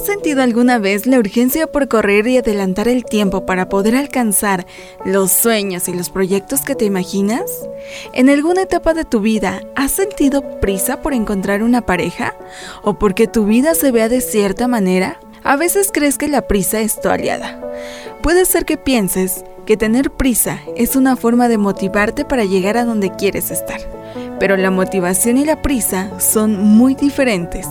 sentido alguna vez la urgencia por correr y adelantar el tiempo para poder alcanzar los sueños y los proyectos que te imaginas? ¿En alguna etapa de tu vida has sentido prisa por encontrar una pareja? ¿O porque tu vida se vea de cierta manera? A veces crees que la prisa es tu aliada. Puede ser que pienses que tener prisa es una forma de motivarte para llegar a donde quieres estar pero la motivación y la prisa son muy diferentes.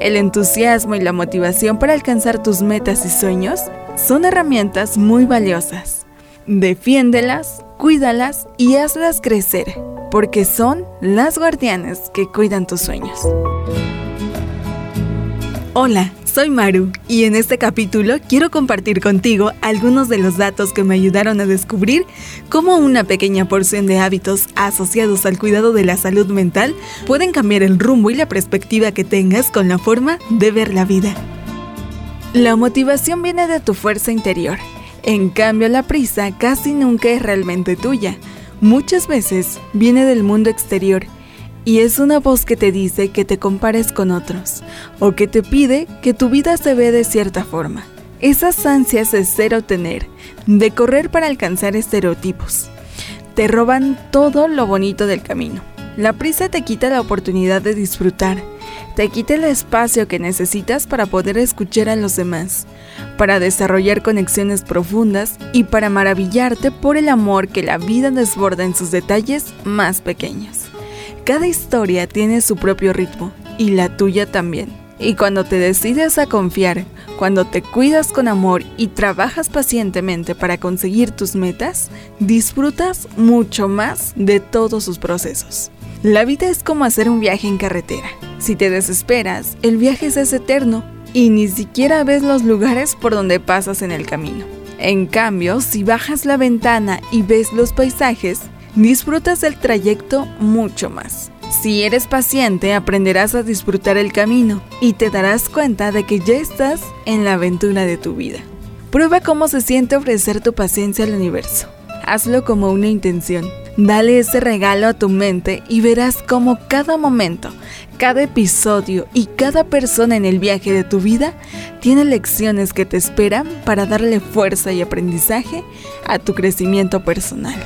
El entusiasmo y la motivación para alcanzar tus metas y sueños son herramientas muy valiosas. Defiéndelas, cuídalas y hazlas crecer, porque son las guardianes que cuidan tus sueños. Hola, soy Maru y en este capítulo quiero compartir contigo algunos de los datos que me ayudaron a descubrir cómo una pequeña porción de hábitos asociados al cuidado de la salud mental pueden cambiar el rumbo y la perspectiva que tengas con la forma de ver la vida. La motivación viene de tu fuerza interior, en cambio la prisa casi nunca es realmente tuya. Muchas veces viene del mundo exterior y es una voz que te dice que te compares con otros o que te pide que tu vida se ve de cierta forma. Esas ansias de ser o tener, de correr para alcanzar estereotipos, te roban todo lo bonito del camino. La prisa te quita la oportunidad de disfrutar, te quita el espacio que necesitas para poder escuchar a los demás, para desarrollar conexiones profundas y para maravillarte por el amor que la vida desborda en sus detalles más pequeños. Cada historia tiene su propio ritmo y la tuya también. Y cuando te decides a confiar, cuando te cuidas con amor y trabajas pacientemente para conseguir tus metas, disfrutas mucho más de todos sus procesos. La vida es como hacer un viaje en carretera. Si te desesperas, el viaje es eterno y ni siquiera ves los lugares por donde pasas en el camino. En cambio, si bajas la ventana y ves los paisajes, disfrutas del trayecto mucho más. Si eres paciente, aprenderás a disfrutar el camino y te darás cuenta de que ya estás en la aventura de tu vida. Prueba cómo se siente ofrecer tu paciencia al universo. Hazlo como una intención. Dale ese regalo a tu mente y verás cómo cada momento, cada episodio y cada persona en el viaje de tu vida tiene lecciones que te esperan para darle fuerza y aprendizaje a tu crecimiento personal.